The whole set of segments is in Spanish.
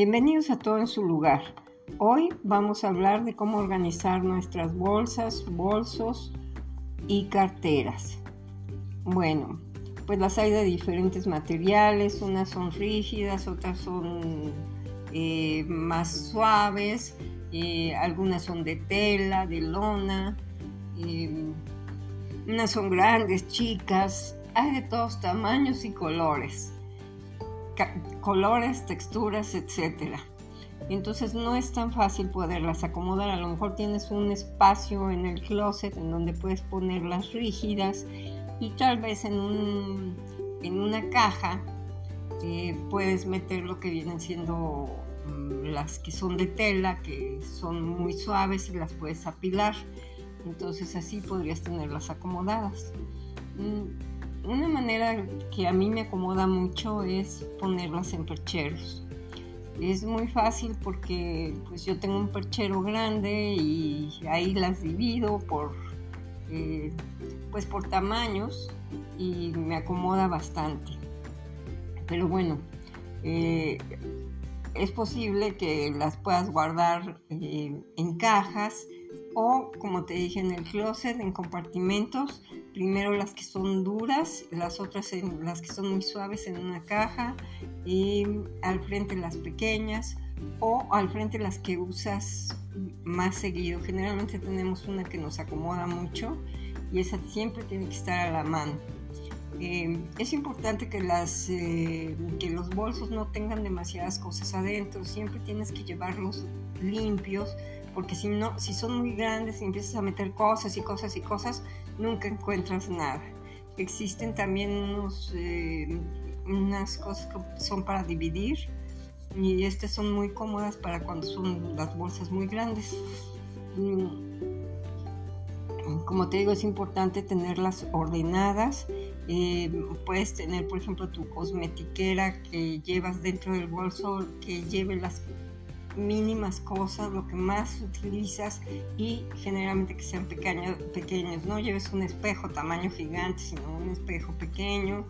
Bienvenidos a todo en su lugar. Hoy vamos a hablar de cómo organizar nuestras bolsas, bolsos y carteras. Bueno, pues las hay de diferentes materiales, unas son rígidas, otras son eh, más suaves, eh, algunas son de tela, de lona, eh, unas son grandes, chicas, hay de todos tamaños y colores colores, texturas, etcétera. Entonces no es tan fácil poderlas acomodar. A lo mejor tienes un espacio en el closet en donde puedes ponerlas rígidas y tal vez en, un, en una caja eh, puedes meter lo que vienen siendo mm, las que son de tela, que son muy suaves y las puedes apilar. Entonces así podrías tenerlas acomodadas. Mm, una manera que a mí me acomoda mucho es ponerlas en percheros. Es muy fácil porque pues yo tengo un perchero grande y ahí las divido por eh, pues por tamaños y me acomoda bastante. Pero bueno, eh, es posible que las puedas guardar eh, en cajas o como te dije en el closet en compartimentos primero las que son duras las otras en, las que son muy suaves en una caja y al frente las pequeñas o al frente las que usas más seguido. Generalmente tenemos una que nos acomoda mucho y esa siempre tiene que estar a la mano. Eh, es importante que, las, eh, que los bolsos no tengan demasiadas cosas adentro, siempre tienes que llevarlos limpios porque si no, si son muy grandes y empiezas a meter cosas y cosas y cosas, nunca encuentras nada. Existen también eh, unas cosas que son para dividir y estas son muy cómodas para cuando son las bolsas muy grandes. Mm, como te digo, es importante tenerlas ordenadas. Eh, puedes tener, por ejemplo, tu cosmetiquera que llevas dentro del bolso, que lleve las mínimas cosas, lo que más utilizas y generalmente que sean pequeños, pequeños. No lleves un espejo tamaño gigante, sino un espejo pequeño,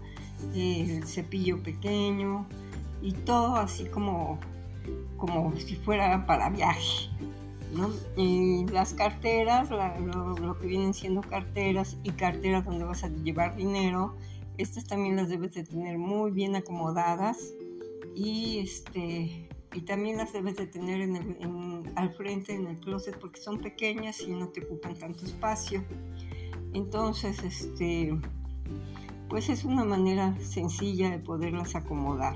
el cepillo pequeño y todo así como, como si fuera para viaje. Y las carteras, lo, lo, que vienen siendo carteras y carteras donde vas a llevar dinero, estas también las debes de tener muy bien acomodadas y este y también las debes de tener en al frente en el closet porque son pequeñas y no te ocupan tanto espacio. Entonces, este, pues es una manera sencilla de poderlas acomodar.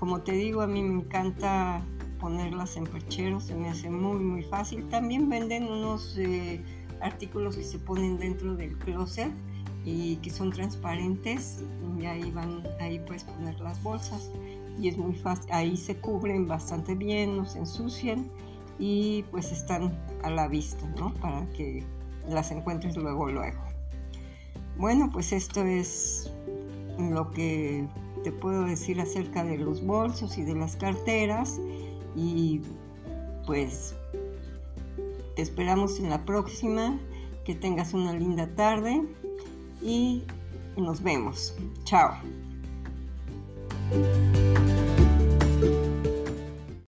Como te digo, a mí me encanta ponerlas en percheros, se me hace muy muy fácil. También venden unos eh, artículos que se ponen dentro del closet y que son transparentes y ahí van, ahí puedes poner las bolsas y es muy fácil, ahí se cubren bastante bien, no se ensucian y pues están a la vista, ¿no? Para que las encuentres luego, luego. Bueno, pues esto es lo que te puedo decir acerca de los bolsos y de las carteras y pues te esperamos en la próxima, que tengas una linda tarde y nos vemos. Chao.